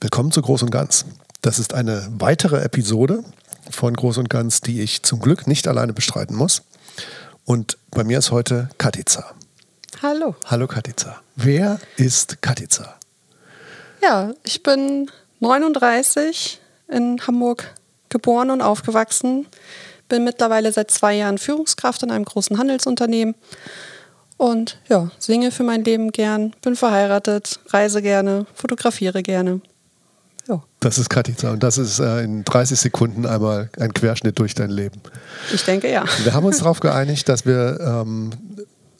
Willkommen zu Groß und Ganz. Das ist eine weitere Episode von Groß und Ganz, die ich zum Glück nicht alleine bestreiten muss. Und bei mir ist heute Katica. Hallo. Hallo Katica. Wer ist Katica? Ja, ich bin 39 in Hamburg geboren und aufgewachsen. Bin mittlerweile seit zwei Jahren Führungskraft in einem großen Handelsunternehmen. Und ja, singe für mein Leben gern, bin verheiratet, reise gerne, fotografiere gerne. Das ist Katica und das ist äh, in 30 Sekunden einmal ein Querschnitt durch dein Leben. Ich denke ja. Wir haben uns darauf geeinigt, dass wir ähm,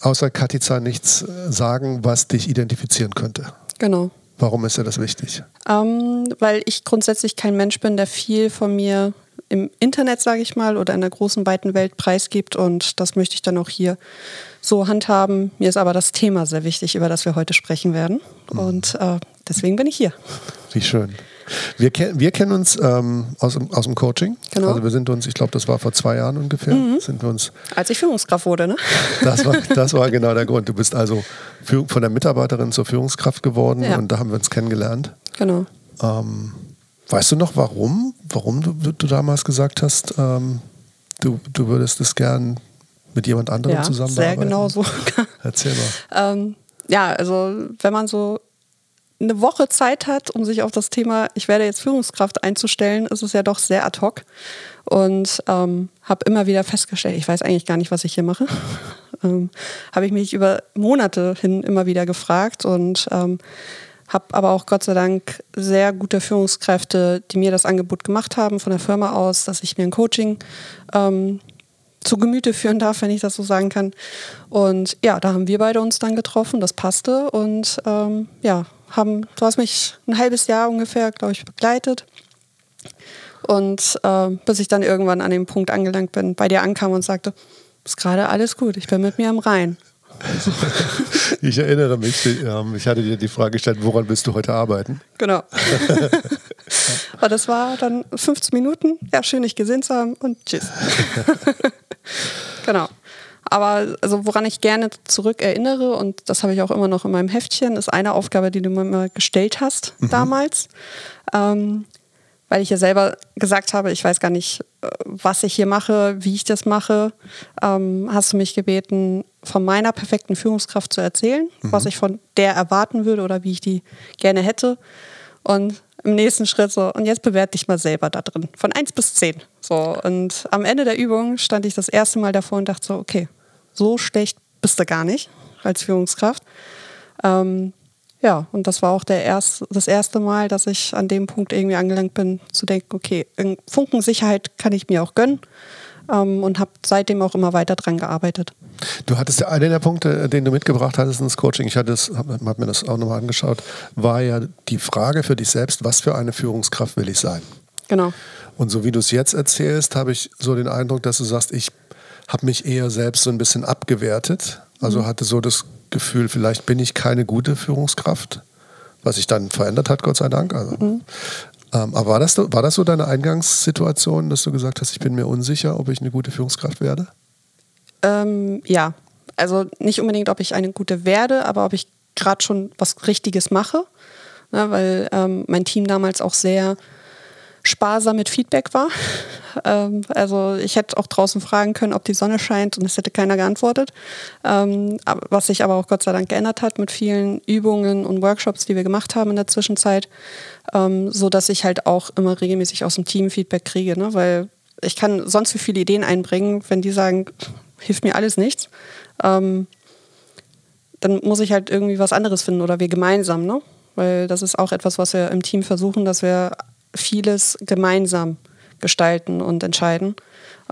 außer Katica nichts sagen, was dich identifizieren könnte. Genau. Warum ist dir das wichtig? Ähm, weil ich grundsätzlich kein Mensch bin, der viel von mir im Internet, sage ich mal, oder in der großen, weiten Welt preisgibt. Und das möchte ich dann auch hier so handhaben. Mir ist aber das Thema sehr wichtig, über das wir heute sprechen werden. Mhm. Und äh, deswegen bin ich hier. Wie schön. Wir, wir kennen uns ähm, aus, aus dem Coaching. Genau. Also wir sind uns, ich glaube, das war vor zwei Jahren ungefähr, mhm. sind wir uns. Als ich Führungskraft wurde, ne? Das war, das war genau der Grund. Du bist also von der Mitarbeiterin zur Führungskraft geworden ja. und da haben wir uns kennengelernt. Genau. Ähm, weißt du noch, warum? Warum du, du damals gesagt hast, ähm, du, du würdest es gern mit jemand anderem ja, zusammenarbeiten? Sehr genau so. Erzähl mal. Ähm, ja, also wenn man so eine Woche Zeit hat, um sich auf das Thema, ich werde jetzt Führungskraft einzustellen, ist es ja doch sehr ad hoc. Und ähm, habe immer wieder festgestellt, ich weiß eigentlich gar nicht, was ich hier mache. ähm, habe ich mich über Monate hin immer wieder gefragt und ähm, habe aber auch Gott sei Dank sehr gute Führungskräfte, die mir das Angebot gemacht haben von der Firma aus, dass ich mir ein Coaching ähm, zu Gemüte führen darf, wenn ich das so sagen kann. Und ja, da haben wir beide uns dann getroffen, das passte und ähm, ja, haben, du hast mich ein halbes Jahr ungefähr, glaube ich, begleitet. Und äh, bis ich dann irgendwann an dem Punkt angelangt bin, bei dir ankam und sagte, ist gerade alles gut, ich bin mit mir am Rhein. ich erinnere mich, ähm, ich hatte dir die Frage gestellt, woran willst du heute arbeiten? Genau. Aber das war dann 15 Minuten, ja, schön dich gesehen zu haben und tschüss. genau. Aber also woran ich gerne zurück erinnere, und das habe ich auch immer noch in meinem Heftchen, ist eine Aufgabe, die du mir mal gestellt hast mhm. damals. Ähm, weil ich ja selber gesagt habe, ich weiß gar nicht, äh, was ich hier mache, wie ich das mache, ähm, hast du mich gebeten, von meiner perfekten Führungskraft zu erzählen, mhm. was ich von der erwarten würde oder wie ich die gerne hätte. Und im nächsten Schritt so, und jetzt bewerte dich mal selber da drin, von 1 bis 10. So, und am Ende der Übung stand ich das erste Mal davor und dachte so, okay, so schlecht bist du gar nicht als Führungskraft. Ähm, ja, und das war auch der erst, das erste Mal, dass ich an dem Punkt irgendwie angelangt bin, zu denken, okay, Funkensicherheit kann ich mir auch gönnen ähm, und habe seitdem auch immer weiter dran gearbeitet. Du hattest ja einen der Punkte, den du mitgebracht hattest ins Coaching, ich hatte habe hab mir das auch nochmal angeschaut, war ja die Frage für dich selbst, was für eine Führungskraft will ich sein? Genau. Und so wie du es jetzt erzählst, habe ich so den Eindruck, dass du sagst, ich habe mich eher selbst so ein bisschen abgewertet. Also mhm. hatte so das Gefühl, vielleicht bin ich keine gute Führungskraft, was sich dann verändert hat, Gott sei Dank. Also, mhm. ähm, aber war das, war das so deine Eingangssituation, dass du gesagt hast, ich bin mir unsicher, ob ich eine gute Führungskraft werde? Ähm, ja, also nicht unbedingt, ob ich eine gute werde, aber ob ich gerade schon was Richtiges mache. Ja, weil ähm, mein Team damals auch sehr sparsam mit Feedback war. Ähm, also ich hätte auch draußen fragen können, ob die Sonne scheint und es hätte keiner geantwortet. Ähm, was sich aber auch Gott sei Dank geändert hat mit vielen Übungen und Workshops, die wir gemacht haben in der Zwischenzeit, ähm, so dass ich halt auch immer regelmäßig aus dem Team Feedback kriege, ne? weil ich kann sonst wie viele Ideen einbringen, wenn die sagen, hilft mir alles nichts. Ähm, dann muss ich halt irgendwie was anderes finden oder wir gemeinsam, ne? Weil das ist auch etwas, was wir im Team versuchen, dass wir vieles gemeinsam gestalten und entscheiden,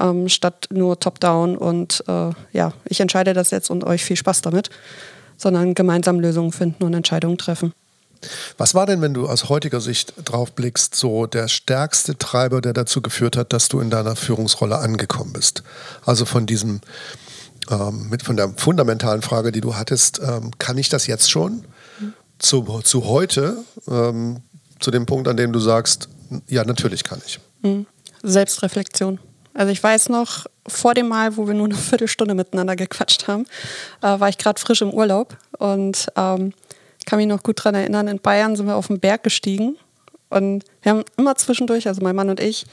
ähm, statt nur top-down und äh, ja, ich entscheide das jetzt und euch viel Spaß damit, sondern gemeinsam Lösungen finden und Entscheidungen treffen. Was war denn, wenn du aus heutiger Sicht drauf blickst, so der stärkste Treiber, der dazu geführt hat, dass du in deiner Führungsrolle angekommen bist? Also von diesem, ähm, mit, von der fundamentalen Frage, die du hattest, ähm, kann ich das jetzt schon? Mhm. Zu, zu heute, ähm, zu dem Punkt, an dem du sagst, ja, natürlich kann ich. Mhm. Selbstreflexion. Also ich weiß noch, vor dem Mal, wo wir nur eine Viertelstunde miteinander gequatscht haben, äh, war ich gerade frisch im Urlaub und ähm, kann mich noch gut daran erinnern, in Bayern sind wir auf den Berg gestiegen Und wir haben immer zwischendurch, also mein Mann und ich,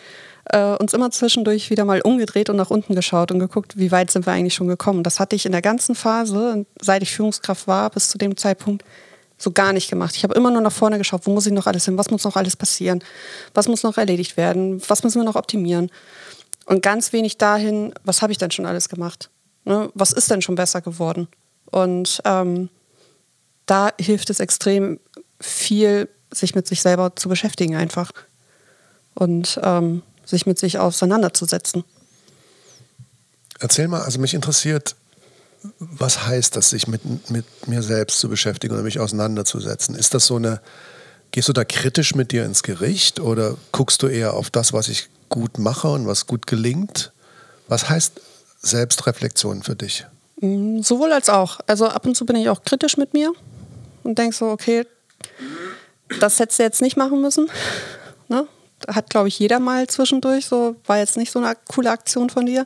äh, uns immer zwischendurch wieder mal umgedreht und nach unten geschaut und geguckt, wie weit sind wir eigentlich schon gekommen. Das hatte ich in der ganzen Phase, seit ich Führungskraft war, bis zu dem Zeitpunkt so gar nicht gemacht. Ich habe immer nur nach vorne geschaut, wo muss ich noch alles hin, was muss noch alles passieren, was muss noch erledigt werden, was müssen wir noch optimieren. Und ganz wenig dahin, was habe ich denn schon alles gemacht? Ne? Was ist denn schon besser geworden? Und ähm, da hilft es extrem viel, sich mit sich selber zu beschäftigen einfach und ähm, sich mit sich auseinanderzusetzen. Erzähl mal, also mich interessiert, was heißt das, sich mit, mit mir selbst zu beschäftigen oder mich auseinanderzusetzen? Ist das so eine, gehst du da kritisch mit dir ins Gericht oder guckst du eher auf das, was ich gut mache und was gut gelingt? Was heißt Selbstreflexion für dich? Mm, sowohl als auch. Also ab und zu bin ich auch kritisch mit mir und denke so, okay, das hättest du jetzt nicht machen müssen. Ne? Hat, glaube ich, jeder mal zwischendurch. So war jetzt nicht so eine coole Aktion von dir.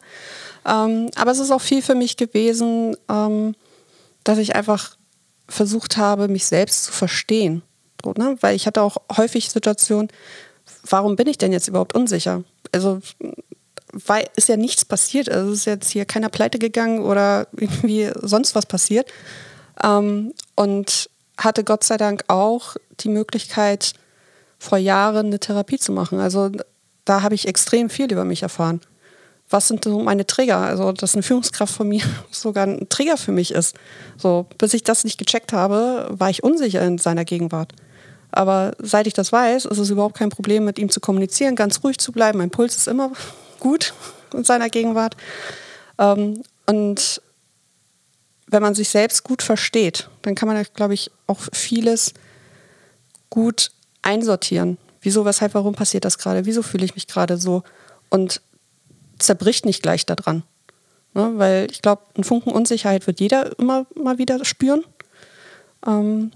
Ähm, aber es ist auch viel für mich gewesen, ähm, dass ich einfach versucht habe, mich selbst zu verstehen. So, ne? Weil ich hatte auch häufig Situationen, warum bin ich denn jetzt überhaupt unsicher? Also weil ist ja nichts passiert. Also ist jetzt hier keiner pleite gegangen oder irgendwie sonst was passiert. Ähm, und hatte Gott sei Dank auch die Möglichkeit, vor Jahren eine Therapie zu machen. Also da habe ich extrem viel über mich erfahren. Was sind so meine Trigger? Also, dass eine Führungskraft von mir sogar ein Trigger für mich ist. So, bis ich das nicht gecheckt habe, war ich unsicher in seiner Gegenwart. Aber seit ich das weiß, ist es überhaupt kein Problem, mit ihm zu kommunizieren, ganz ruhig zu bleiben. Mein Puls ist immer gut in seiner Gegenwart. Ähm, und wenn man sich selbst gut versteht, dann kann man, glaube ich, auch vieles gut einsortieren. Wieso, weshalb, warum passiert das gerade? Wieso fühle ich mich gerade so? Und zerbricht nicht gleich daran. Ne? Weil ich glaube, ein Funken Unsicherheit wird jeder immer mal wieder spüren. Ähm,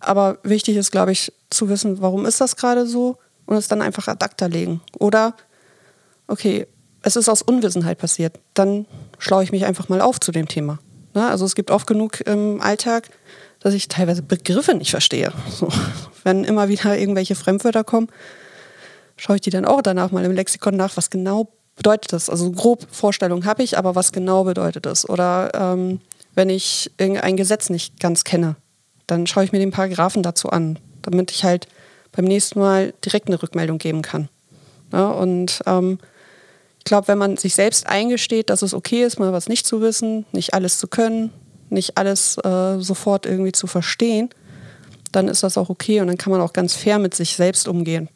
aber wichtig ist, glaube ich, zu wissen, warum ist das gerade so und es dann einfach ad acta legen. Oder, okay, es ist aus Unwissenheit passiert. Dann schlaue ich mich einfach mal auf zu dem Thema. Ne? Also es gibt oft genug im Alltag, dass ich teilweise Begriffe nicht verstehe. So, wenn immer wieder irgendwelche Fremdwörter kommen, schaue ich die dann auch danach mal im Lexikon nach, was genau bedeutet das. Also grob Vorstellung habe ich, aber was genau bedeutet das? Oder ähm, wenn ich irgendein Gesetz nicht ganz kenne, dann schaue ich mir den Paragraphen dazu an, damit ich halt beim nächsten Mal direkt eine Rückmeldung geben kann. Ja, und ähm, ich glaube, wenn man sich selbst eingesteht, dass es okay ist, mal was nicht zu wissen, nicht alles zu können, nicht alles äh, sofort irgendwie zu verstehen, dann ist das auch okay und dann kann man auch ganz fair mit sich selbst umgehen.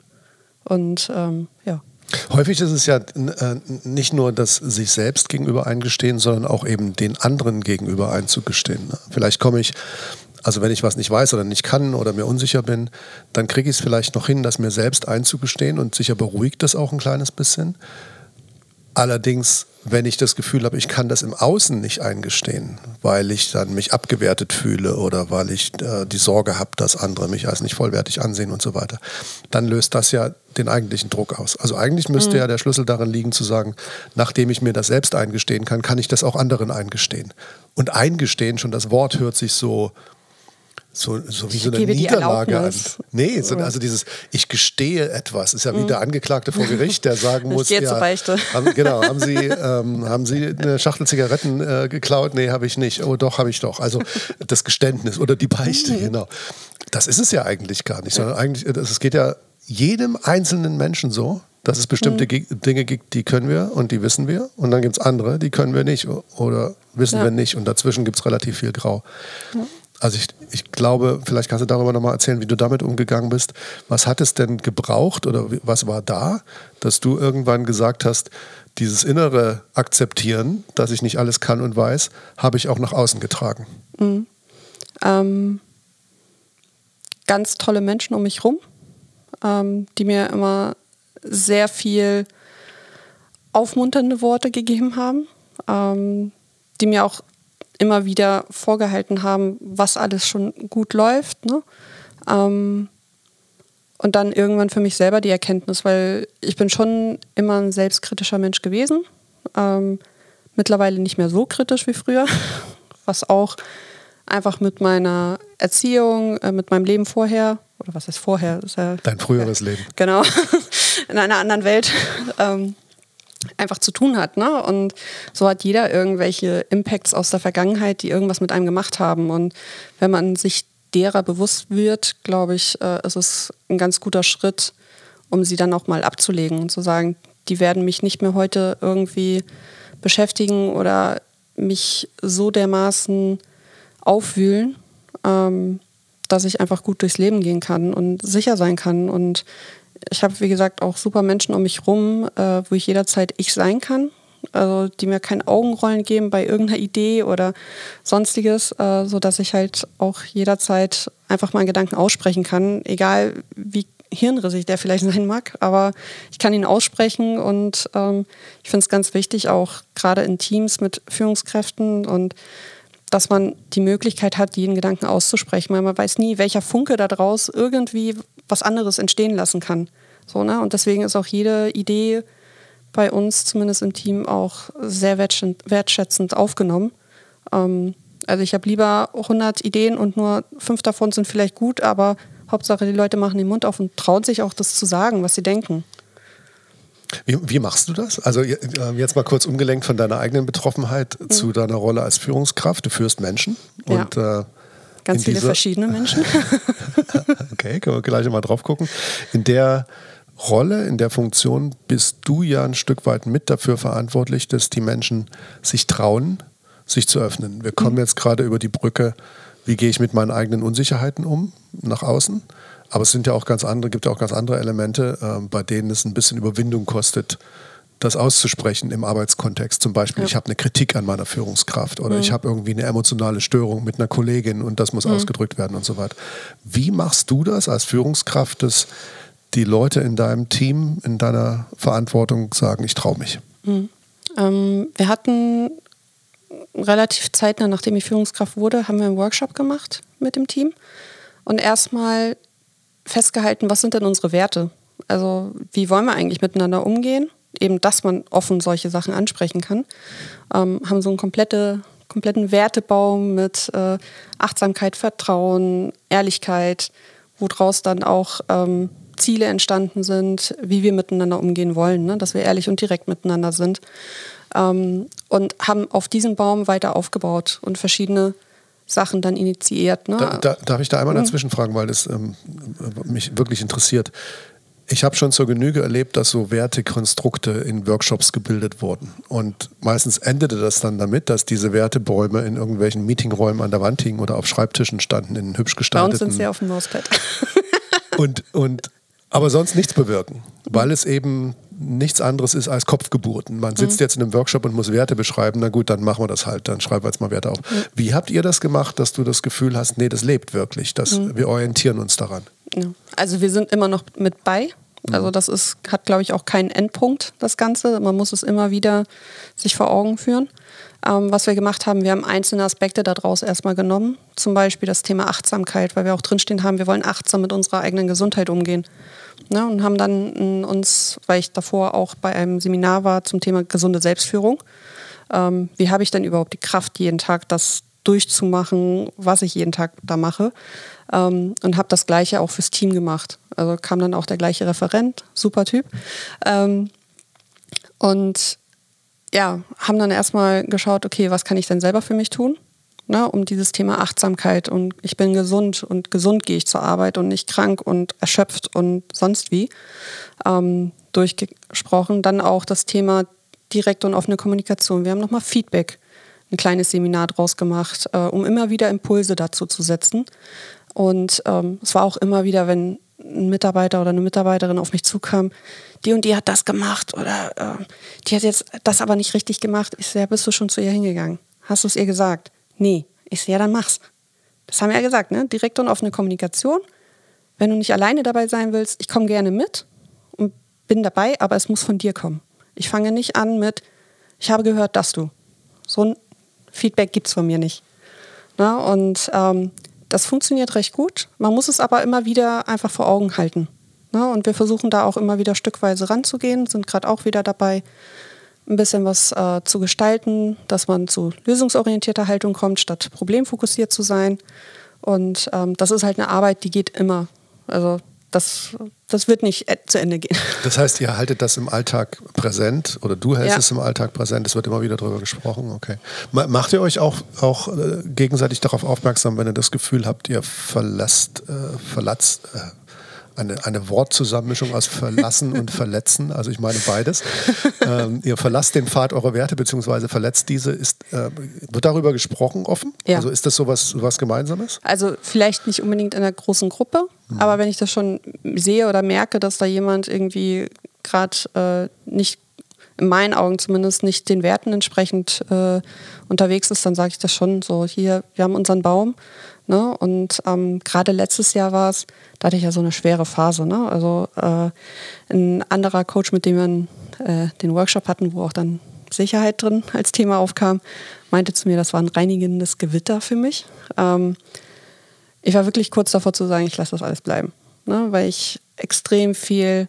Und ähm, ja. Häufig ist es ja äh, nicht nur das sich selbst gegenüber eingestehen, sondern auch eben den anderen gegenüber einzugestehen. Ne? Vielleicht komme ich, also wenn ich was nicht weiß oder nicht kann oder mir unsicher bin, dann kriege ich es vielleicht noch hin, das mir selbst einzugestehen und sicher beruhigt das auch ein kleines bisschen. Allerdings, wenn ich das Gefühl habe, ich kann das im Außen nicht eingestehen, weil ich dann mich abgewertet fühle oder weil ich äh, die Sorge habe, dass andere mich als nicht vollwertig ansehen und so weiter, dann löst das ja den eigentlichen Druck aus. Also eigentlich müsste mhm. ja der Schlüssel darin liegen zu sagen, nachdem ich mir das selbst eingestehen kann, kann ich das auch anderen eingestehen. Und eingestehen, schon das Wort hört sich so so, so wie so eine Niederlage an. Nee, so, also dieses Ich gestehe etwas ist ja wie mhm. der Angeklagte vor Gericht, der sagen muss, ich ja, zur Beichte. Haben, genau, haben Sie, ähm, haben Sie eine Schachtel Zigaretten äh, geklaut? Nee, habe ich nicht. Oh, doch, habe ich doch. Also das Geständnis oder die Beichte, mhm. genau. Das ist es ja eigentlich gar nicht, sondern eigentlich, es geht ja jedem einzelnen Menschen so, dass es bestimmte mhm. Dinge gibt, die können wir und die wissen wir. Und dann gibt es andere, die können wir nicht oder wissen ja. wir nicht. Und dazwischen gibt es relativ viel Grau. Ja. Also ich, ich glaube, vielleicht kannst du darüber nochmal erzählen, wie du damit umgegangen bist. Was hat es denn gebraucht oder was war da, dass du irgendwann gesagt hast, dieses innere Akzeptieren, dass ich nicht alles kann und weiß, habe ich auch nach außen getragen? Mhm. Ähm, ganz tolle Menschen um mich rum, ähm, die mir immer sehr viel aufmunternde Worte gegeben haben, ähm, die mir auch immer wieder vorgehalten haben, was alles schon gut läuft. Ne? Ähm, und dann irgendwann für mich selber die Erkenntnis, weil ich bin schon immer ein selbstkritischer Mensch gewesen. Ähm, mittlerweile nicht mehr so kritisch wie früher, was auch einfach mit meiner Erziehung, äh, mit meinem Leben vorher oder was heißt vorher? Ja, Dein früheres Leben. Genau, in einer anderen Welt. Ähm, einfach zu tun hat. Ne? Und so hat jeder irgendwelche Impacts aus der Vergangenheit, die irgendwas mit einem gemacht haben. Und wenn man sich derer bewusst wird, glaube ich, äh, ist es ein ganz guter Schritt, um sie dann auch mal abzulegen und zu sagen, die werden mich nicht mehr heute irgendwie beschäftigen oder mich so dermaßen aufwühlen, ähm, dass ich einfach gut durchs Leben gehen kann und sicher sein kann. Und ich habe, wie gesagt, auch super Menschen um mich rum, äh, wo ich jederzeit ich sein kann. Also die mir kein Augenrollen geben bei irgendeiner Idee oder sonstiges, äh, sodass ich halt auch jederzeit einfach mal einen Gedanken aussprechen kann, egal wie hirnrissig der vielleicht sein mag, aber ich kann ihn aussprechen und ähm, ich finde es ganz wichtig, auch gerade in Teams mit Führungskräften und dass man die Möglichkeit hat, jeden Gedanken auszusprechen, weil man weiß nie, welcher Funke da draus irgendwie was anderes entstehen lassen kann. So, ne? Und deswegen ist auch jede Idee bei uns, zumindest im Team, auch sehr wertschätzend aufgenommen. Ähm, also ich habe lieber 100 Ideen und nur fünf davon sind vielleicht gut, aber Hauptsache die Leute machen den Mund auf und trauen sich auch das zu sagen, was sie denken. Wie, wie, machst du das? Also äh, jetzt mal kurz umgelenkt von deiner eigenen Betroffenheit mhm. zu deiner Rolle als Führungskraft. Du führst Menschen ja. und äh, ganz viele verschiedene Menschen. okay, können wir gleich mal drauf gucken. In der Rolle, in der Funktion bist du ja ein Stück weit mit dafür verantwortlich, dass die Menschen sich trauen, sich zu öffnen. Wir kommen mhm. jetzt gerade über die Brücke, wie gehe ich mit meinen eigenen Unsicherheiten um nach außen. Aber es sind ja auch ganz andere, gibt ja auch ganz andere Elemente, äh, bei denen es ein bisschen Überwindung kostet, das auszusprechen im Arbeitskontext. Zum Beispiel, ja. ich habe eine Kritik an meiner Führungskraft oder mhm. ich habe irgendwie eine emotionale Störung mit einer Kollegin und das muss mhm. ausgedrückt werden und so weiter. Wie machst du das als Führungskraft, dass die Leute in deinem Team, in deiner Verantwortung sagen, ich traue mich? Mhm. Ähm, wir hatten relativ zeitnah, nachdem ich Führungskraft wurde, haben wir einen Workshop gemacht mit dem Team und erstmal festgehalten, was sind denn unsere Werte? Also wie wollen wir eigentlich miteinander umgehen? Eben, dass man offen solche Sachen ansprechen kann. Ähm, haben so einen komplette, kompletten Wertebaum mit äh, Achtsamkeit, Vertrauen, Ehrlichkeit, woraus dann auch ähm, Ziele entstanden sind, wie wir miteinander umgehen wollen, ne? dass wir ehrlich und direkt miteinander sind. Ähm, und haben auf diesem Baum weiter aufgebaut und verschiedene Sachen dann initiiert. Ne? Da, da, darf ich da einmal mhm. dazwischen fragen, weil das ähm, mich wirklich interessiert. Ich habe schon zur Genüge erlebt, dass so Wertekonstrukte in Workshops gebildet wurden. Und meistens endete das dann damit, dass diese Wertebäume in irgendwelchen Meetingräumen an der Wand hingen oder auf Schreibtischen standen, in hübsch gestalteten. Bei uns sind sie auf dem Mauspad. und, und aber sonst nichts bewirken, weil es eben nichts anderes ist als Kopfgeburten. Man sitzt mhm. jetzt in einem Workshop und muss Werte beschreiben, na gut, dann machen wir das halt, dann schreiben wir jetzt mal Werte auf. Mhm. Wie habt ihr das gemacht, dass du das Gefühl hast, nee, das lebt wirklich, dass mhm. wir orientieren uns daran? Ja. Also wir sind immer noch mit bei. Mhm. Also das ist, hat, glaube ich, auch keinen Endpunkt, das Ganze. Man muss es immer wieder sich vor Augen führen. Ähm, was wir gemacht haben, wir haben einzelne Aspekte daraus erstmal genommen. Zum Beispiel das Thema Achtsamkeit, weil wir auch drinstehen haben, wir wollen achtsam mit unserer eigenen Gesundheit umgehen. Ne, und haben dann uns, weil ich davor auch bei einem Seminar war zum Thema gesunde Selbstführung, ähm, wie habe ich denn überhaupt die Kraft, jeden Tag das durchzumachen, was ich jeden Tag da mache. Ähm, und habe das gleiche auch fürs Team gemacht. Also kam dann auch der gleiche Referent, super Typ. Ähm, und ja, haben dann erstmal geschaut, okay, was kann ich denn selber für mich tun? ne, um dieses Thema Achtsamkeit und ich bin gesund und gesund gehe ich zur Arbeit und nicht krank und erschöpft und sonst wie ähm, durchgesprochen. Dann auch das Thema direkte und offene Kommunikation. Wir haben nochmal Feedback, ein kleines Seminar draus gemacht, äh, um immer wieder Impulse dazu zu setzen. Und ähm, es war auch immer wieder, wenn ein Mitarbeiter oder eine Mitarbeiterin auf mich zukam, die und die hat das gemacht oder äh, die hat jetzt das aber nicht richtig gemacht. Ich so, ja, bist du schon zu ihr hingegangen? Hast du es ihr gesagt? Nee. Ich so, ja, dann mach's. Das haben wir ja gesagt, ne? Direkte und offene Kommunikation. Wenn du nicht alleine dabei sein willst, ich komme gerne mit und bin dabei, aber es muss von dir kommen. Ich fange nicht an mit, ich habe gehört, dass du. So ein Feedback gibt es von mir nicht. Na, und ähm, das funktioniert recht gut. Man muss es aber immer wieder einfach vor Augen halten. Na, und wir versuchen da auch immer wieder stückweise ranzugehen, sind gerade auch wieder dabei, ein bisschen was äh, zu gestalten, dass man zu lösungsorientierter Haltung kommt, statt problemfokussiert zu sein. Und ähm, das ist halt eine Arbeit, die geht immer. Also das, das wird nicht äh, zu Ende gehen. Das heißt, ihr haltet das im Alltag präsent oder du hältst ja. es im Alltag präsent, es wird immer wieder darüber gesprochen, okay. Macht ihr euch auch, auch äh, gegenseitig darauf aufmerksam, wenn ihr das Gefühl habt, ihr verlasst, äh, verlatzt, äh, eine, eine Wortzusammenmischung aus verlassen und verletzen. Also ich meine beides. Ähm, ihr verlasst den Pfad eurer Werte beziehungsweise verletzt diese. Ist, äh, wird darüber gesprochen offen? Ja. Also ist das sowas, sowas Gemeinsames? Also vielleicht nicht unbedingt in einer großen Gruppe, mhm. aber wenn ich das schon sehe oder merke, dass da jemand irgendwie gerade äh, nicht in meinen Augen zumindest nicht den Werten entsprechend äh, unterwegs ist, dann sage ich das schon so, hier, wir haben unseren Baum. Ne? Und ähm, gerade letztes Jahr war es, da hatte ich ja so eine schwere Phase. Ne? Also äh, ein anderer Coach, mit dem wir äh, den Workshop hatten, wo auch dann Sicherheit drin als Thema aufkam, meinte zu mir, das war ein reinigendes Gewitter für mich. Ähm, ich war wirklich kurz davor zu sagen, ich lasse das alles bleiben. Ne? Weil ich extrem viel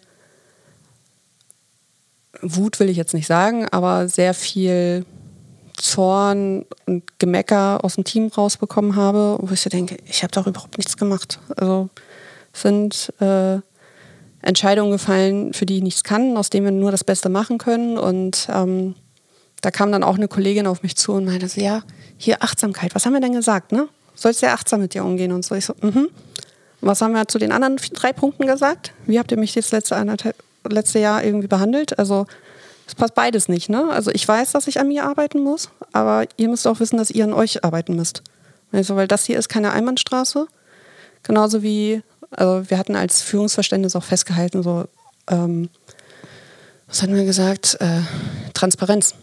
Wut will ich jetzt nicht sagen, aber sehr viel Zorn und Gemecker aus dem Team rausbekommen habe, wo ich so denke, ich habe doch überhaupt nichts gemacht. Also sind äh, Entscheidungen gefallen, für die ich nichts kann, aus denen wir nur das Beste machen können. Und ähm, da kam dann auch eine Kollegin auf mich zu und meinte so, ja, hier Achtsamkeit, was haben wir denn gesagt, ne? Sollst sehr achtsam mit dir umgehen und so. Ich so, mhm. Was haben wir zu den anderen drei Punkten gesagt? Wie habt ihr mich jetzt letzte, letzte Jahr irgendwie behandelt? Also es passt beides nicht. Ne? Also ich weiß, dass ich an mir arbeiten muss, aber ihr müsst auch wissen, dass ihr an euch arbeiten müsst. Also, weil das hier ist keine Einbahnstraße. Genauso wie, also wir hatten als Führungsverständnis auch festgehalten, so, ähm, was hatten wir gesagt? Äh, Transparenz.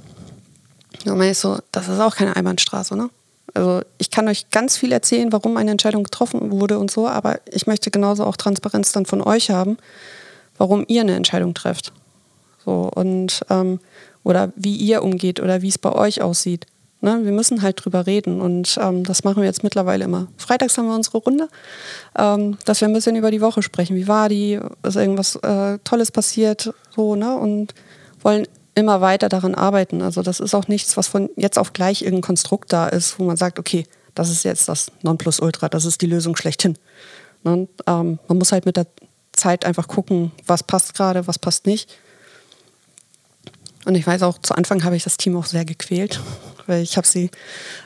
Und ich so, das ist auch keine Einbahnstraße, ne? Also ich kann euch ganz viel erzählen, warum eine Entscheidung getroffen wurde und so, aber ich möchte genauso auch Transparenz dann von euch haben, warum ihr eine Entscheidung trefft. So, und, ähm, oder wie ihr umgeht oder wie es bei euch aussieht. Ne? Wir müssen halt drüber reden und ähm, das machen wir jetzt mittlerweile immer. Freitags haben wir unsere Runde, ähm, dass wir ein bisschen über die Woche sprechen. Wie war die? Ist irgendwas äh, Tolles passiert? So, ne? Und wollen immer weiter daran arbeiten. Also das ist auch nichts, was von jetzt auf gleich irgendein Konstrukt da ist, wo man sagt, okay, das ist jetzt das Nonplusultra, das ist die Lösung schlechthin. Ne? Ähm, man muss halt mit der Zeit einfach gucken, was passt gerade, was passt nicht. Und ich weiß auch, zu Anfang habe ich das Team auch sehr gequält, weil ich habe sie,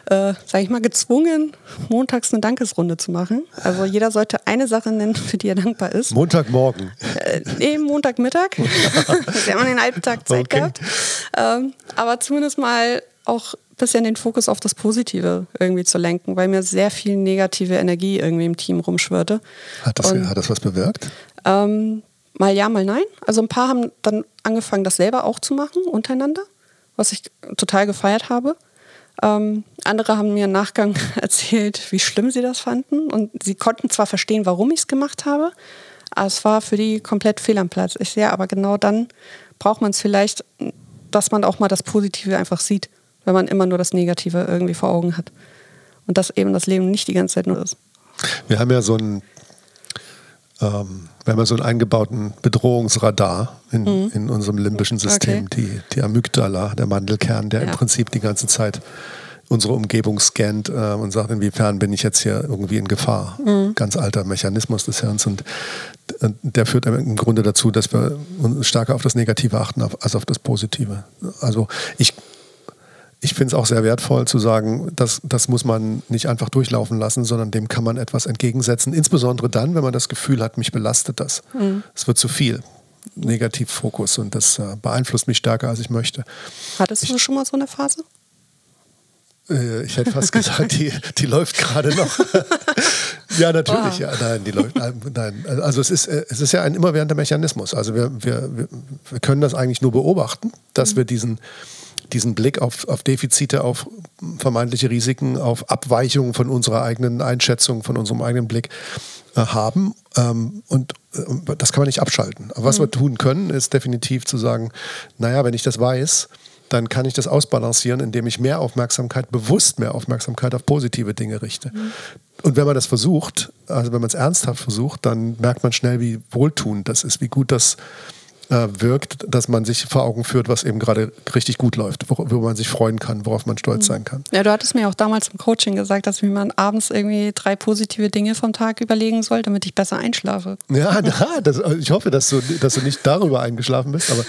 äh, sage ich mal, gezwungen, montags eine Dankesrunde zu machen. Also jeder sollte eine Sache nennen, für die er dankbar ist. Montagmorgen. Äh, nee, Montagmittag. Sie haben den halben Tag Zeit okay. gehabt. Ähm, aber zumindest mal auch ein bisschen den Fokus auf das Positive irgendwie zu lenken, weil mir sehr viel negative Energie irgendwie im Team rumschwirrte. Hat das, Und, hat das was bewirkt? Ähm, mal ja, mal nein. Also ein paar haben dann angefangen, das selber auch zu machen, untereinander, was ich total gefeiert habe. Ähm, andere haben mir im Nachgang erzählt, wie schlimm sie das fanden. Und sie konnten zwar verstehen, warum ich es gemacht habe, aber es war für die komplett fehl am Platz. Ich sehe aber genau dann braucht man es vielleicht, dass man auch mal das Positive einfach sieht, wenn man immer nur das Negative irgendwie vor Augen hat. Und dass eben das Leben nicht die ganze Zeit nur ist. Wir haben ja so ein ähm, wir haben ja so einen eingebauten Bedrohungsradar in, mhm. in unserem limbischen System, okay. die, die Amygdala, der Mandelkern, der ja. im Prinzip die ganze Zeit unsere Umgebung scannt äh, und sagt, inwiefern bin ich jetzt hier irgendwie in Gefahr. Mhm. Ganz alter Mechanismus des Hirns. Und der führt im Grunde dazu, dass wir uns stärker auf das Negative achten als auf das Positive. Also ich ich finde es auch sehr wertvoll zu sagen, das, das muss man nicht einfach durchlaufen lassen, sondern dem kann man etwas entgegensetzen. Insbesondere dann, wenn man das Gefühl hat, mich belastet das. Mhm. Es wird zu viel. Negativfokus und das äh, beeinflusst mich stärker, als ich möchte. Hattest du ich, schon mal so eine Phase? Äh, ich hätte fast gesagt, die, die läuft gerade noch. ja, natürlich. Wow. Ja, nein, die läuft. Nein, also es ist, äh, es ist ja ein immerwährender Mechanismus. Also wir, wir, wir können das eigentlich nur beobachten, dass mhm. wir diesen diesen Blick auf, auf Defizite, auf vermeintliche Risiken, auf Abweichungen von unserer eigenen Einschätzung, von unserem eigenen Blick äh, haben. Ähm, und äh, das kann man nicht abschalten. Aber was mhm. wir tun können, ist definitiv zu sagen, naja, wenn ich das weiß, dann kann ich das ausbalancieren, indem ich mehr Aufmerksamkeit, bewusst mehr Aufmerksamkeit auf positive Dinge richte. Mhm. Und wenn man das versucht, also wenn man es ernsthaft versucht, dann merkt man schnell, wie wohltuend das ist, wie gut das äh, wirkt, dass man sich vor Augen führt, was eben gerade richtig gut läuft, worüber man sich freuen kann, worauf man stolz mhm. sein kann. Ja, du hattest mir auch damals im Coaching gesagt, dass mir abends irgendwie drei positive Dinge vom Tag überlegen soll, damit ich besser einschlafe. Ja, na, das, ich hoffe, dass du, dass du nicht darüber eingeschlafen bist, aber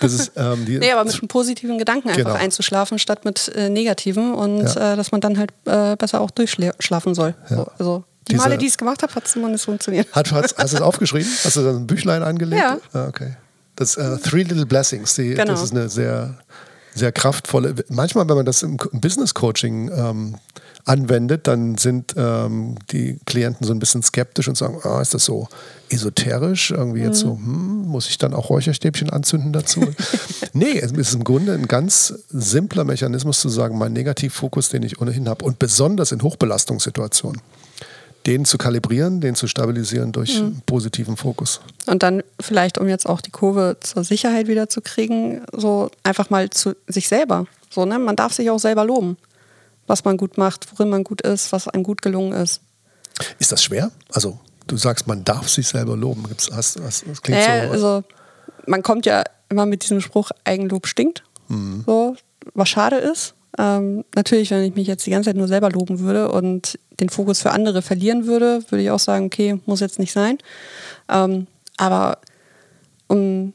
das ist ähm, die. Nee, aber mit einem positiven Gedanken einfach genau. einzuschlafen, statt mit äh, negativen und ja. äh, dass man dann halt äh, besser auch durchschlafen soll. Ja. So, also die Male, die ich es gemacht habe, hat es immer nicht funktioniert. Hat, hast, hast du es aufgeschrieben? Hast du da ein Büchlein angelegt? Ja. Ah, okay. Das uh, Three Little Blessings, die, genau. das ist eine sehr, sehr kraftvolle. Manchmal, wenn man das im Business Coaching ähm, anwendet, dann sind ähm, die Klienten so ein bisschen skeptisch und sagen, ah, ist das so esoterisch? Irgendwie mhm. jetzt so, mhm. hm, muss ich dann auch Räucherstäbchen anzünden dazu? nee, es ist im Grunde ein ganz simpler Mechanismus zu sagen, mein Negativfokus, den ich ohnehin habe und besonders in Hochbelastungssituationen den zu kalibrieren, den zu stabilisieren durch mhm. positiven Fokus. Und dann vielleicht, um jetzt auch die Kurve zur Sicherheit wieder zu kriegen, so einfach mal zu sich selber. So, ne? Man darf sich auch selber loben, was man gut macht, worin man gut ist, was einem gut gelungen ist. Ist das schwer? Also, du sagst, man darf sich selber loben. Gibt's, hast, hast, das klingt naja, so. Also, man kommt ja immer mit diesem Spruch, Eigenlob stinkt. Mhm. So, was schade ist. Ähm, natürlich, wenn ich mich jetzt die ganze Zeit nur selber loben würde und den Fokus für andere verlieren würde, würde ich auch sagen, okay, muss jetzt nicht sein. Ähm, aber um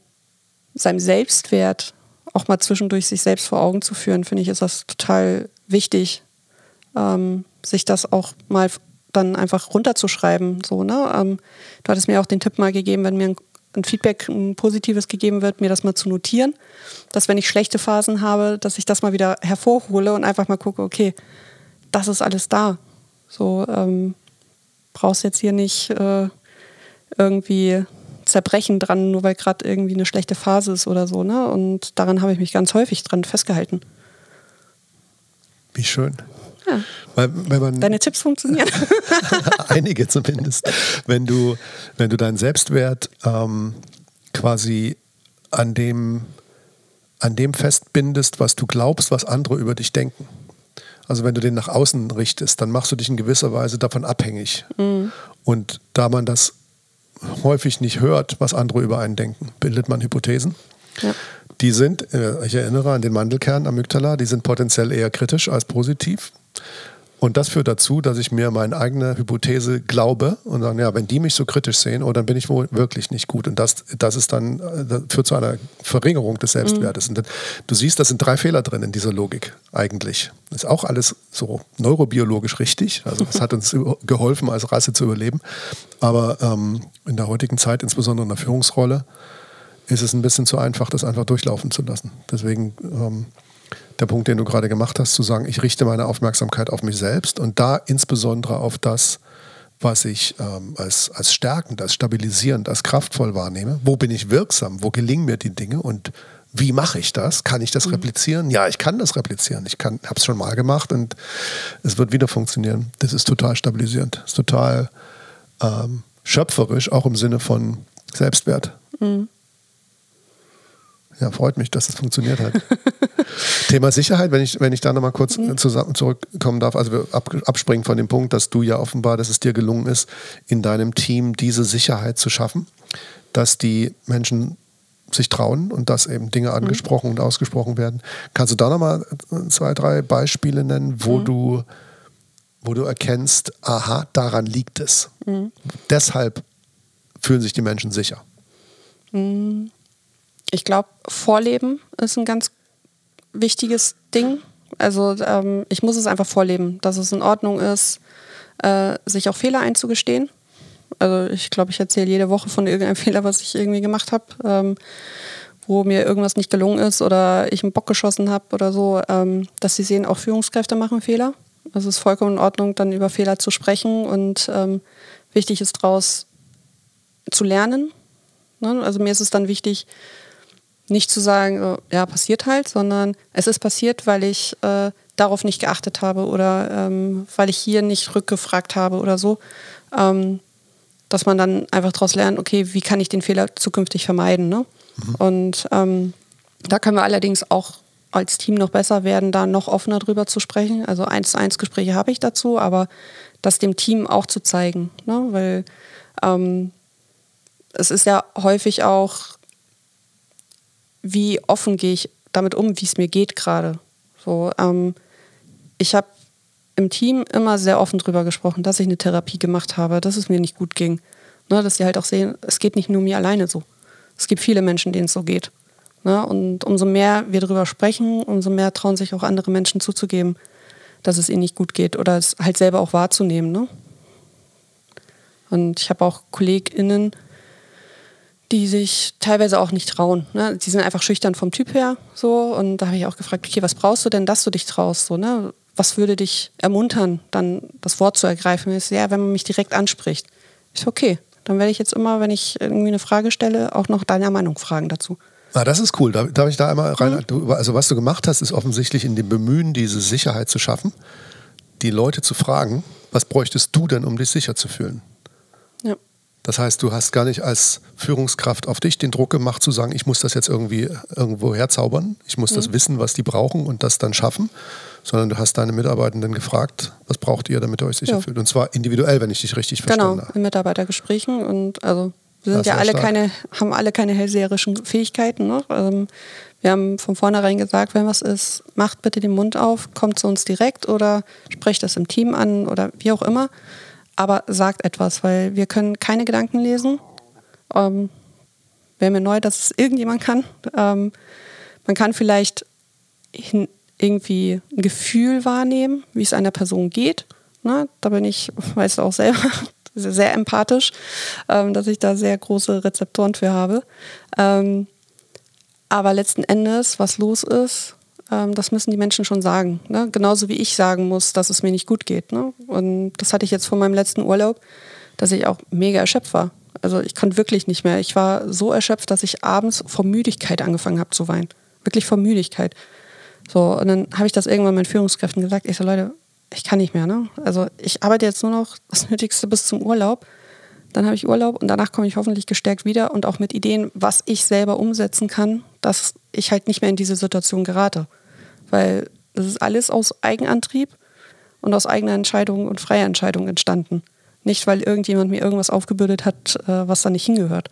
seinem Selbstwert auch mal zwischendurch sich selbst vor Augen zu führen, finde ich, ist das total wichtig, ähm, sich das auch mal dann einfach runterzuschreiben. So, ne? Ähm, du hattest mir auch den Tipp mal gegeben, wenn mir ein ein Feedback, ein positives gegeben wird, mir das mal zu notieren. Dass wenn ich schlechte Phasen habe, dass ich das mal wieder hervorhole und einfach mal gucke, okay, das ist alles da. So ähm, brauchst jetzt hier nicht äh, irgendwie zerbrechen dran, nur weil gerade irgendwie eine schlechte Phase ist oder so. Ne? Und daran habe ich mich ganz häufig dran festgehalten. Wie schön. Ja. Weil, wenn man, Deine Tipps funktionieren. einige zumindest. Wenn du, wenn du deinen Selbstwert ähm, quasi an dem, an dem festbindest, was du glaubst, was andere über dich denken. Also wenn du den nach außen richtest, dann machst du dich in gewisser Weise davon abhängig. Mhm. Und da man das häufig nicht hört, was andere über einen denken, bildet man Hypothesen. Ja. Die sind, äh, ich erinnere an den Mandelkern Amygdala, die sind potenziell eher kritisch als positiv. Und das führt dazu, dass ich mir meine eigene Hypothese glaube und sage, ja, wenn die mich so kritisch sehen, oh, dann bin ich wohl wirklich nicht gut. Und das, das ist dann, das führt zu einer Verringerung des Selbstwertes. Mhm. Und du siehst, da sind drei Fehler drin in dieser Logik eigentlich. Das ist auch alles so neurobiologisch richtig. Also das hat uns geholfen, als Rasse zu überleben. Aber ähm, in der heutigen Zeit, insbesondere in der Führungsrolle, ist es ein bisschen zu einfach, das einfach durchlaufen zu lassen. Deswegen ähm, der Punkt, den du gerade gemacht hast, zu sagen, ich richte meine Aufmerksamkeit auf mich selbst und da insbesondere auf das, was ich ähm, als, als stärkend, als stabilisierend, als kraftvoll wahrnehme. Wo bin ich wirksam? Wo gelingen mir die Dinge? Und wie mache ich das? Kann ich das mhm. replizieren? Ja, ich kann das replizieren. Ich habe es schon mal gemacht und es wird wieder funktionieren. Das ist total stabilisierend. Das ist total ähm, schöpferisch, auch im Sinne von Selbstwert. Mhm. Ja, freut mich, dass es funktioniert hat. Thema Sicherheit, wenn ich, wenn ich da nochmal kurz mhm. zusammen, zurückkommen darf. Also wir ab, abspringen von dem Punkt, dass du ja offenbar, dass es dir gelungen ist, in deinem Team diese Sicherheit zu schaffen, dass die Menschen sich trauen und dass eben Dinge mhm. angesprochen mhm. und ausgesprochen werden. Kannst du da nochmal zwei, drei Beispiele nennen, wo mhm. du wo du erkennst, aha, daran liegt es. Mhm. Deshalb fühlen sich die Menschen sicher. Mhm ich glaube, Vorleben ist ein ganz wichtiges Ding. Also ähm, ich muss es einfach vorleben, dass es in Ordnung ist, äh, sich auch Fehler einzugestehen. Also ich glaube, ich erzähle jede Woche von irgendeinem Fehler, was ich irgendwie gemacht habe, ähm, wo mir irgendwas nicht gelungen ist oder ich einen Bock geschossen habe oder so, ähm, dass sie sehen, auch Führungskräfte machen Fehler. Es ist vollkommen in Ordnung, dann über Fehler zu sprechen und ähm, wichtig ist daraus zu lernen. Ne? Also mir ist es dann wichtig, nicht zu sagen, ja, passiert halt, sondern es ist passiert, weil ich äh, darauf nicht geachtet habe oder ähm, weil ich hier nicht rückgefragt habe oder so. Ähm, dass man dann einfach daraus lernt, okay, wie kann ich den Fehler zukünftig vermeiden. Ne? Mhm. Und ähm, da können wir allerdings auch als Team noch besser werden, da noch offener drüber zu sprechen. Also eins zu eins Gespräche habe ich dazu, aber das dem Team auch zu zeigen. Ne? Weil ähm, es ist ja häufig auch wie offen gehe ich damit um, wie es mir geht gerade. So, ähm, ich habe im Team immer sehr offen darüber gesprochen, dass ich eine Therapie gemacht habe, dass es mir nicht gut ging. Ne, dass sie halt auch sehen, es geht nicht nur mir alleine so. Es gibt viele Menschen, denen es so geht. Ne, und umso mehr wir darüber sprechen, umso mehr trauen sich auch andere Menschen zuzugeben, dass es ihnen nicht gut geht oder es halt selber auch wahrzunehmen. Ne? Und ich habe auch KollegInnen, die sich teilweise auch nicht trauen. Ne? Die sind einfach schüchtern vom Typ her so. Und da habe ich auch gefragt, okay, was brauchst du denn, dass du dich traust? So, ne? Was würde dich ermuntern, dann das Wort zu ergreifen? Ist, ja, wenn man mich direkt anspricht. Ist okay. Dann werde ich jetzt immer, wenn ich irgendwie eine Frage stelle, auch noch deiner Meinung fragen dazu. Ah, das ist cool. Darf, darf ich da einmal rein? Mhm. Also was du gemacht hast, ist offensichtlich in dem Bemühen, diese Sicherheit zu schaffen, die Leute zu fragen, was bräuchtest du denn, um dich sicher zu fühlen? Das heißt, du hast gar nicht als Führungskraft auf dich den Druck gemacht, zu sagen, ich muss das jetzt irgendwie irgendwo herzaubern, ich muss mhm. das wissen, was die brauchen und das dann schaffen, sondern du hast deine Mitarbeitenden gefragt, was braucht ihr, damit ihr euch sicher ja. fühlt. Und zwar individuell, wenn ich dich richtig genau, verstanden habe. Genau, in Mitarbeitergesprächen und also wir sind ja alle keine, haben alle keine hellseherischen Fähigkeiten. Ne? Also wir haben von vornherein gesagt, wenn was ist, macht bitte den Mund auf, kommt zu uns direkt oder sprecht das im Team an oder wie auch immer aber sagt etwas, weil wir können keine Gedanken lesen. Ähm, Wäre mir neu, dass es irgendjemand kann. Ähm, man kann vielleicht hin, irgendwie ein Gefühl wahrnehmen, wie es einer Person geht. Ne? Da bin ich, weißt du auch selber, sehr empathisch, ähm, dass ich da sehr große Rezeptoren für habe. Ähm, aber letzten Endes, was los ist, das müssen die Menschen schon sagen. Ne? Genauso wie ich sagen muss, dass es mir nicht gut geht. Ne? Und das hatte ich jetzt vor meinem letzten Urlaub, dass ich auch mega erschöpft war. Also ich konnte wirklich nicht mehr. Ich war so erschöpft, dass ich abends vor Müdigkeit angefangen habe zu weinen. Wirklich vor Müdigkeit. So, und dann habe ich das irgendwann meinen Führungskräften gesagt. Ich so, Leute, ich kann nicht mehr. Ne? Also ich arbeite jetzt nur noch das Nötigste bis zum Urlaub. Dann habe ich Urlaub und danach komme ich hoffentlich gestärkt wieder und auch mit Ideen, was ich selber umsetzen kann, dass ich halt nicht mehr in diese Situation gerate weil das ist alles aus Eigenantrieb und aus eigener Entscheidung und freier Entscheidung entstanden. Nicht, weil irgendjemand mir irgendwas aufgebürdet hat, äh, was da nicht hingehört,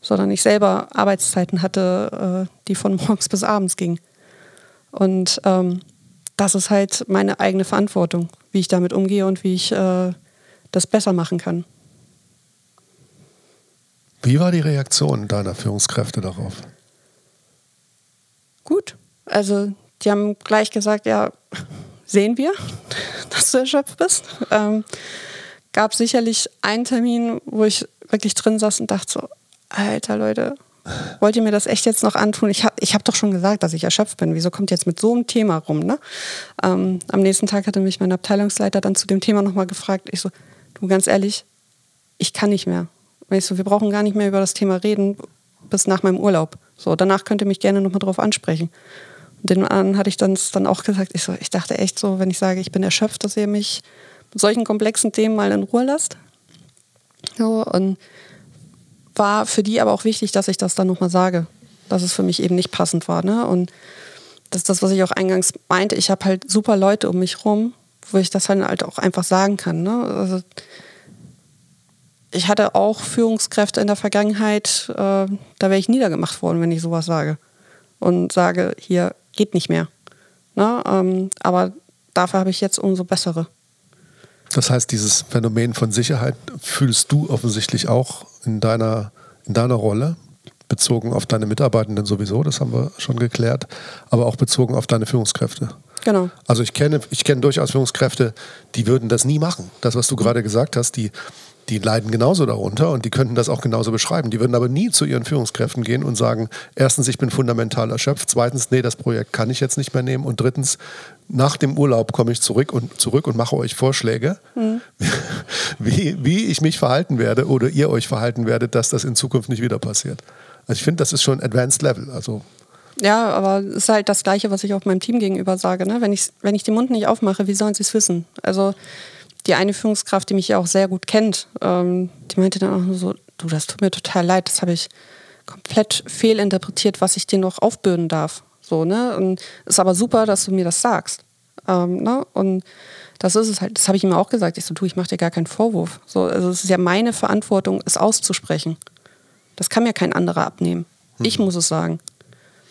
sondern ich selber Arbeitszeiten hatte, äh, die von morgens bis abends gingen. Und ähm, das ist halt meine eigene Verantwortung, wie ich damit umgehe und wie ich äh, das besser machen kann. Wie war die Reaktion deiner Führungskräfte darauf? Gut. Also die haben gleich gesagt, ja, sehen wir, dass du erschöpft bist. Ähm, gab sicherlich einen Termin, wo ich wirklich drin saß und dachte so, alter Leute, wollt ihr mir das echt jetzt noch antun? Ich habe ich hab doch schon gesagt, dass ich erschöpft bin. Wieso kommt jetzt mit so einem Thema rum? Ne? Ähm, am nächsten Tag hatte mich mein Abteilungsleiter dann zu dem Thema nochmal gefragt. Ich so, du ganz ehrlich, ich kann nicht mehr. Ich so, wir brauchen gar nicht mehr über das Thema reden bis nach meinem Urlaub. So, danach könnt ihr mich gerne nochmal drauf ansprechen. Den anderen hatte ich dann, dann auch gesagt, ich, so, ich dachte echt so, wenn ich sage, ich bin erschöpft, dass ihr mich mit solchen komplexen Themen mal in Ruhe lasst. So, und war für die aber auch wichtig, dass ich das dann nochmal sage, dass es für mich eben nicht passend war. Ne? Und das ist das, was ich auch eingangs meinte. Ich habe halt super Leute um mich rum, wo ich das halt auch einfach sagen kann. Ne? Also, ich hatte auch Führungskräfte in der Vergangenheit, äh, da wäre ich niedergemacht worden, wenn ich sowas sage. Und sage, hier, geht nicht mehr. Ne? Ähm, aber dafür habe ich jetzt umso bessere. Das heißt, dieses Phänomen von Sicherheit fühlst du offensichtlich auch in deiner, in deiner Rolle, bezogen auf deine Mitarbeitenden sowieso, das haben wir schon geklärt, aber auch bezogen auf deine Führungskräfte. Genau. Also ich kenne, ich kenne durchaus Führungskräfte, die würden das nie machen. Das, was du gerade gesagt hast, die die leiden genauso darunter und die könnten das auch genauso beschreiben. Die würden aber nie zu ihren Führungskräften gehen und sagen, erstens, ich bin fundamental erschöpft, zweitens, nee, das Projekt kann ich jetzt nicht mehr nehmen und drittens, nach dem Urlaub komme ich zurück und, zurück und mache euch Vorschläge, mhm. wie, wie ich mich verhalten werde oder ihr euch verhalten werdet, dass das in Zukunft nicht wieder passiert. Also ich finde, das ist schon Advanced Level. Also ja, aber es ist halt das Gleiche, was ich auch meinem Team gegenüber sage. Ne? Wenn, ich, wenn ich den Mund nicht aufmache, wie sollen sie es wissen? Also die eine Führungskraft, die mich ja auch sehr gut kennt, ähm, die meinte dann auch nur so, du, das tut mir total leid, das habe ich komplett fehlinterpretiert, was ich dir noch aufbürden darf. So, ne? Und ist aber super, dass du mir das sagst. Ähm, ne? Und das ist es halt, das habe ich ihm auch gesagt. Ich so, du, ich mache dir gar keinen Vorwurf. So, also es ist ja meine Verantwortung, es auszusprechen. Das kann mir kein anderer abnehmen. Ich mhm. muss es sagen.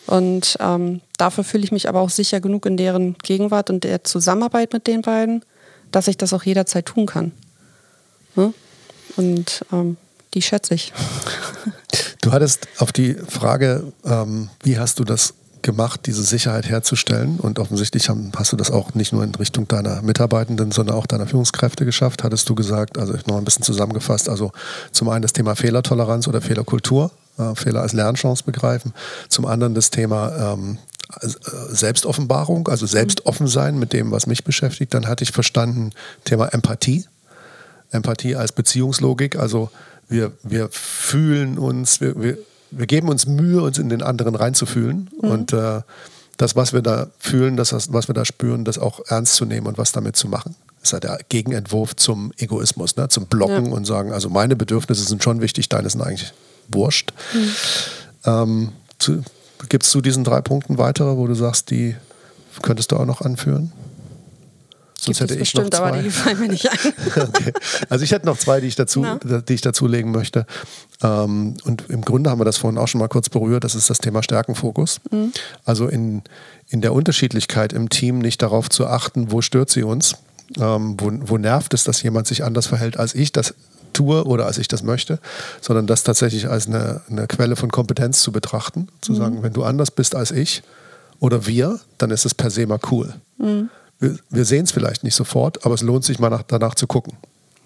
Und ähm, dafür fühle ich mich aber auch sicher genug in deren Gegenwart und der Zusammenarbeit mit den beiden, dass ich das auch jederzeit tun kann. Ne? Und ähm, die schätze ich. Du hattest auf die Frage, ähm, wie hast du das gemacht, diese Sicherheit herzustellen? Und offensichtlich hast du das auch nicht nur in Richtung deiner Mitarbeitenden, sondern auch deiner Führungskräfte geschafft, hattest du gesagt. Also noch ein bisschen zusammengefasst. Also zum einen das Thema Fehlertoleranz oder Fehlerkultur, äh, Fehler als Lernchance begreifen. Zum anderen das Thema ähm, äh, Selbstoffenbarung, also selbstoffen sein mit dem, was mich beschäftigt. Dann hatte ich verstanden Thema Empathie. Empathie als Beziehungslogik, also wir, wir fühlen uns, wir, wir, wir geben uns Mühe, uns in den anderen reinzufühlen mhm. und äh, das, was wir da fühlen, das, was wir da spüren, das auch ernst zu nehmen und was damit zu machen. Das ist ja der Gegenentwurf zum Egoismus, ne? zum Blocken ja. und sagen, also meine Bedürfnisse sind schon wichtig, deine sind eigentlich wurscht. Mhm. Ähm, Gibt es zu diesen drei Punkten weitere, wo du sagst, die könntest du auch noch anführen? Sonst hätte ich bestimmt, noch zwei. aber die fallen mir nicht ein. okay. Also ich hätte noch zwei, die ich dazu, die ich dazulegen möchte. Ähm, und im Grunde haben wir das vorhin auch schon mal kurz berührt. Das ist das Thema Stärkenfokus. Mhm. Also in, in der Unterschiedlichkeit im Team nicht darauf zu achten, wo stört sie uns, ähm, wo, wo nervt es, dass jemand sich anders verhält als ich das tue oder als ich das möchte, sondern das tatsächlich als eine, eine Quelle von Kompetenz zu betrachten. Zu mhm. sagen, wenn du anders bist als ich oder wir, dann ist es per se mal cool. Mhm wir, wir sehen es vielleicht nicht sofort, aber es lohnt sich mal nach, danach zu gucken.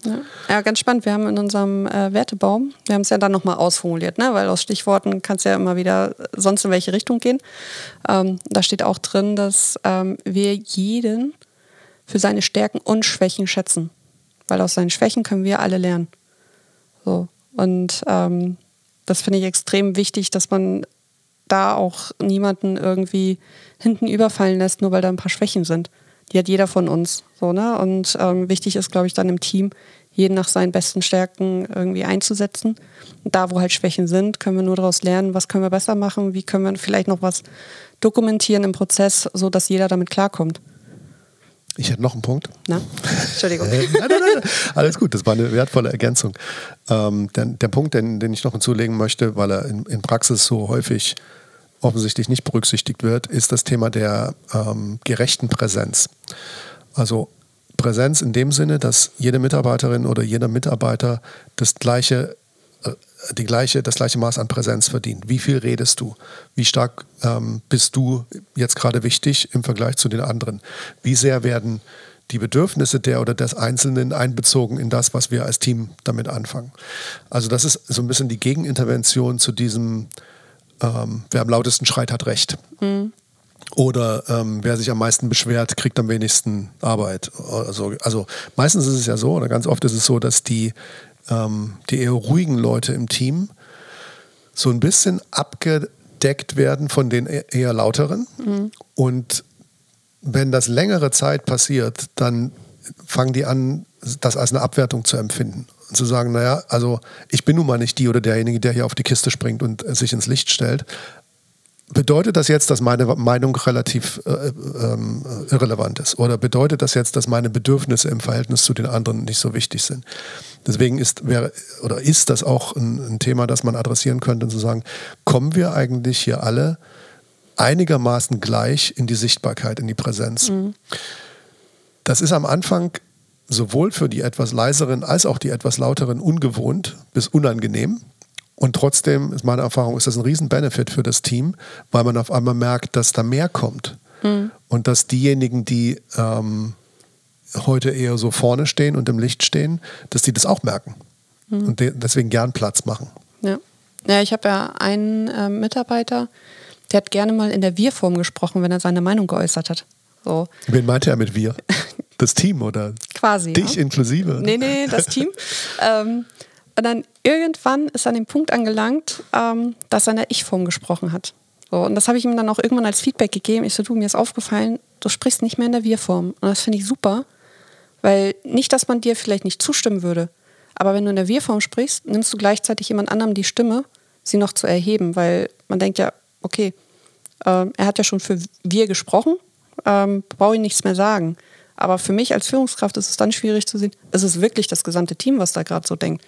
Ja. ja. ganz spannend. Wir haben in unserem äh, Wertebaum, wir haben es ja dann nochmal ausformuliert, ne? weil aus Stichworten kann es ja immer wieder sonst in welche Richtung gehen. Ähm, da steht auch drin, dass ähm, wir jeden für seine Stärken und Schwächen schätzen. Weil aus seinen Schwächen können wir alle lernen. So. Und ähm, das finde ich extrem wichtig, dass man da auch niemanden irgendwie hinten überfallen lässt, nur weil da ein paar Schwächen sind die hat jeder von uns. So, ne? Und ähm, wichtig ist, glaube ich, dann im Team, jeden nach seinen besten Stärken irgendwie einzusetzen. Da, wo halt Schwächen sind, können wir nur daraus lernen, was können wir besser machen, wie können wir vielleicht noch was dokumentieren im Prozess, sodass jeder damit klarkommt. Ich hätte noch einen Punkt. Na? Entschuldigung. nein, nein, nein, alles gut, das war eine wertvolle Ergänzung. Ähm, der, der Punkt, den, den ich noch hinzulegen möchte, weil er in, in Praxis so häufig offensichtlich nicht berücksichtigt wird, ist das Thema der ähm, gerechten Präsenz. Also Präsenz in dem Sinne, dass jede Mitarbeiterin oder jeder Mitarbeiter das gleiche, äh, die gleiche, das gleiche Maß an Präsenz verdient. Wie viel redest du? Wie stark ähm, bist du jetzt gerade wichtig im Vergleich zu den anderen? Wie sehr werden die Bedürfnisse der oder des Einzelnen einbezogen in das, was wir als Team damit anfangen? Also das ist so ein bisschen die Gegenintervention zu diesem ähm, wer am lautesten schreit, hat Recht. Mhm. Oder ähm, wer sich am meisten beschwert, kriegt am wenigsten Arbeit. Also, also meistens ist es ja so, oder ganz oft ist es so, dass die, ähm, die eher ruhigen Leute im Team so ein bisschen abgedeckt werden von den e-, eher lauteren. Mhm. Und wenn das längere Zeit passiert, dann fangen die an, das als eine Abwertung zu empfinden und zu sagen, naja, also ich bin nun mal nicht die oder derjenige, der hier auf die Kiste springt und äh, sich ins Licht stellt. Bedeutet das jetzt, dass meine Meinung relativ äh, ähm, irrelevant ist? Oder bedeutet das jetzt, dass meine Bedürfnisse im Verhältnis zu den anderen nicht so wichtig sind? Deswegen ist, wäre, oder ist das auch ein, ein Thema, das man adressieren könnte und zu sagen, kommen wir eigentlich hier alle einigermaßen gleich in die Sichtbarkeit, in die Präsenz? Mhm. Das ist am Anfang sowohl für die etwas leiseren als auch die etwas lauteren ungewohnt bis unangenehm. Und trotzdem ist meine Erfahrung, ist das ein Riesen-Benefit für das Team, weil man auf einmal merkt, dass da mehr kommt. Mhm. Und dass diejenigen, die ähm, heute eher so vorne stehen und im Licht stehen, dass die das auch merken. Mhm. Und deswegen gern Platz machen. Ja, ja ich habe ja einen äh, Mitarbeiter, der hat gerne mal in der Wir-Form gesprochen, wenn er seine Meinung geäußert hat. So. Wen meinte er mit wir? Das Team oder? Quasi. Dich ja. inklusive? Nee, nee, das Team. ähm, und dann irgendwann ist er an dem Punkt angelangt, ähm, dass er in der Ich-Form gesprochen hat. So, und das habe ich ihm dann auch irgendwann als Feedback gegeben. Ich so, du, mir ist aufgefallen, du sprichst nicht mehr in der Wir-Form. Und das finde ich super, weil nicht, dass man dir vielleicht nicht zustimmen würde, aber wenn du in der Wir-Form sprichst, nimmst du gleichzeitig jemand anderem die Stimme, sie noch zu erheben, weil man denkt ja, okay, äh, er hat ja schon für wir gesprochen, ähm, brauche ich nichts mehr sagen. Aber für mich als Führungskraft ist es dann schwierig zu sehen, ist es wirklich das gesamte Team, was da gerade so denkt?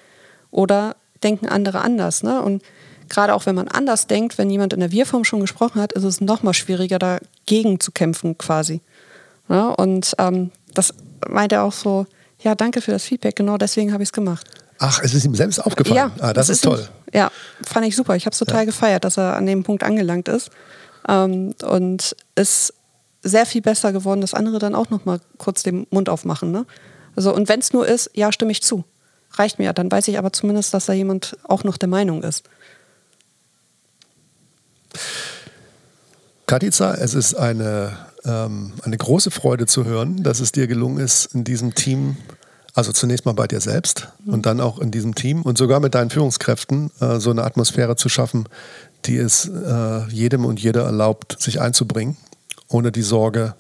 Oder denken andere anders? Ne? Und gerade auch wenn man anders denkt, wenn jemand in der Wir-Form schon gesprochen hat, ist es noch mal schwieriger, dagegen zu kämpfen quasi. Ja, und ähm, das meint er auch so, ja, danke für das Feedback, genau deswegen habe ich es gemacht. Ach, es ist ihm selbst aufgefallen. Ja, ah, das, das ist, toll. Ein, ja, fand ich super. Ich habe es total ja. gefeiert, dass er an dem Punkt angelangt ist. Ähm, und ist sehr viel besser geworden, dass andere dann auch noch mal kurz den Mund aufmachen. Ne? Also, und wenn es nur ist, ja, stimme ich zu. Reicht mir. Dann weiß ich aber zumindest, dass da jemand auch noch der Meinung ist. Katica, es ist eine, ähm, eine große Freude zu hören, dass es dir gelungen ist, in diesem Team, also zunächst mal bei dir selbst mhm. und dann auch in diesem Team und sogar mit deinen Führungskräften äh, so eine Atmosphäre zu schaffen, die es äh, jedem und jeder erlaubt, sich einzubringen, ohne die Sorge,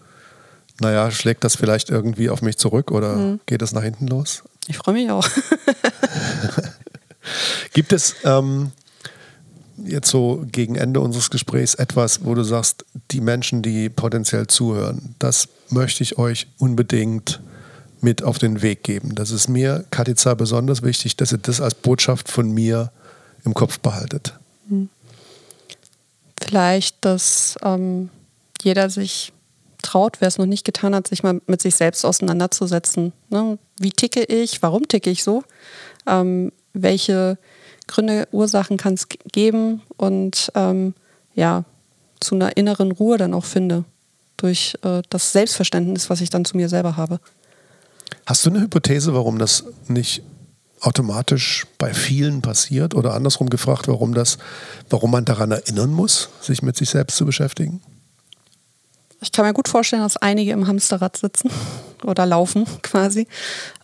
naja, schlägt das vielleicht irgendwie auf mich zurück oder mhm. geht es nach hinten los? Ich freue mich auch. Gibt es ähm, jetzt so gegen Ende unseres Gesprächs etwas, wo du sagst, die Menschen, die potenziell zuhören, das möchte ich euch unbedingt mit auf den Weg geben. Das ist mir, Katica, besonders wichtig, dass ihr das als Botschaft von mir im Kopf behaltet. Hm. Vielleicht, dass ähm, jeder sich traut, wer es noch nicht getan hat, sich mal mit sich selbst auseinanderzusetzen. Ne? Wie ticke ich? Warum ticke ich so? Ähm, welche Gründe, Ursachen kann es geben und ähm, ja, zu einer inneren Ruhe dann auch finde durch äh, das Selbstverständnis, was ich dann zu mir selber habe. Hast du eine Hypothese, warum das nicht automatisch bei vielen passiert oder andersrum gefragt, warum das, warum man daran erinnern muss, sich mit sich selbst zu beschäftigen? Ich kann mir gut vorstellen, dass einige im Hamsterrad sitzen oder laufen quasi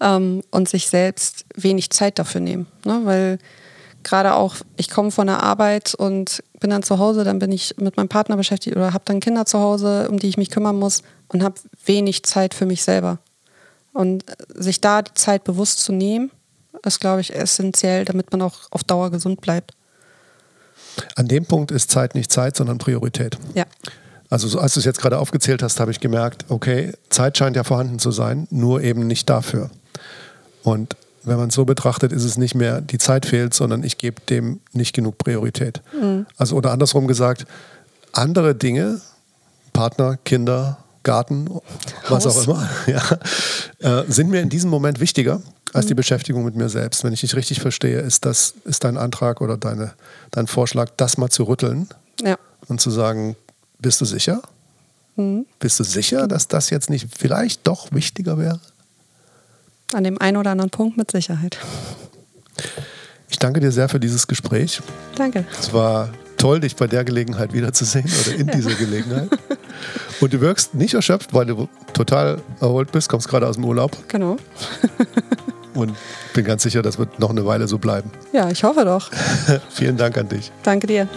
ähm, und sich selbst wenig Zeit dafür nehmen, ne? weil gerade auch, ich komme von der Arbeit und bin dann zu Hause, dann bin ich mit meinem Partner beschäftigt oder habe dann Kinder zu Hause, um die ich mich kümmern muss und habe wenig Zeit für mich selber. Und sich da die Zeit bewusst zu nehmen, ist, glaube ich, essentiell, damit man auch auf Dauer gesund bleibt. An dem Punkt ist Zeit nicht Zeit, sondern Priorität. Ja. Also so, als du es jetzt gerade aufgezählt hast, habe ich gemerkt, okay, Zeit scheint ja vorhanden zu sein, nur eben nicht dafür. Und wenn man es so betrachtet, ist es nicht mehr, die Zeit fehlt, sondern ich gebe dem nicht genug Priorität. Mhm. Also oder andersrum gesagt, andere Dinge, Partner, Kinder, Garten, was auch immer, ja, äh, sind mir in diesem Moment wichtiger als die mhm. Beschäftigung mit mir selbst. Wenn ich dich richtig verstehe, ist das ist dein Antrag oder deine, dein Vorschlag, das mal zu rütteln ja. und zu sagen, bist du sicher? Mhm. Bist du sicher, dass das jetzt nicht vielleicht doch wichtiger wäre? An dem einen oder anderen Punkt mit Sicherheit. Ich danke dir sehr für dieses Gespräch. Danke. Es war toll, dich bei der Gelegenheit wiederzusehen oder in ja. dieser Gelegenheit. Und du wirkst nicht erschöpft, weil du total erholt bist, kommst gerade aus dem Urlaub. Genau. Und bin ganz sicher, das wird noch eine Weile so bleiben. Ja, ich hoffe doch. Vielen Dank an dich. Danke dir.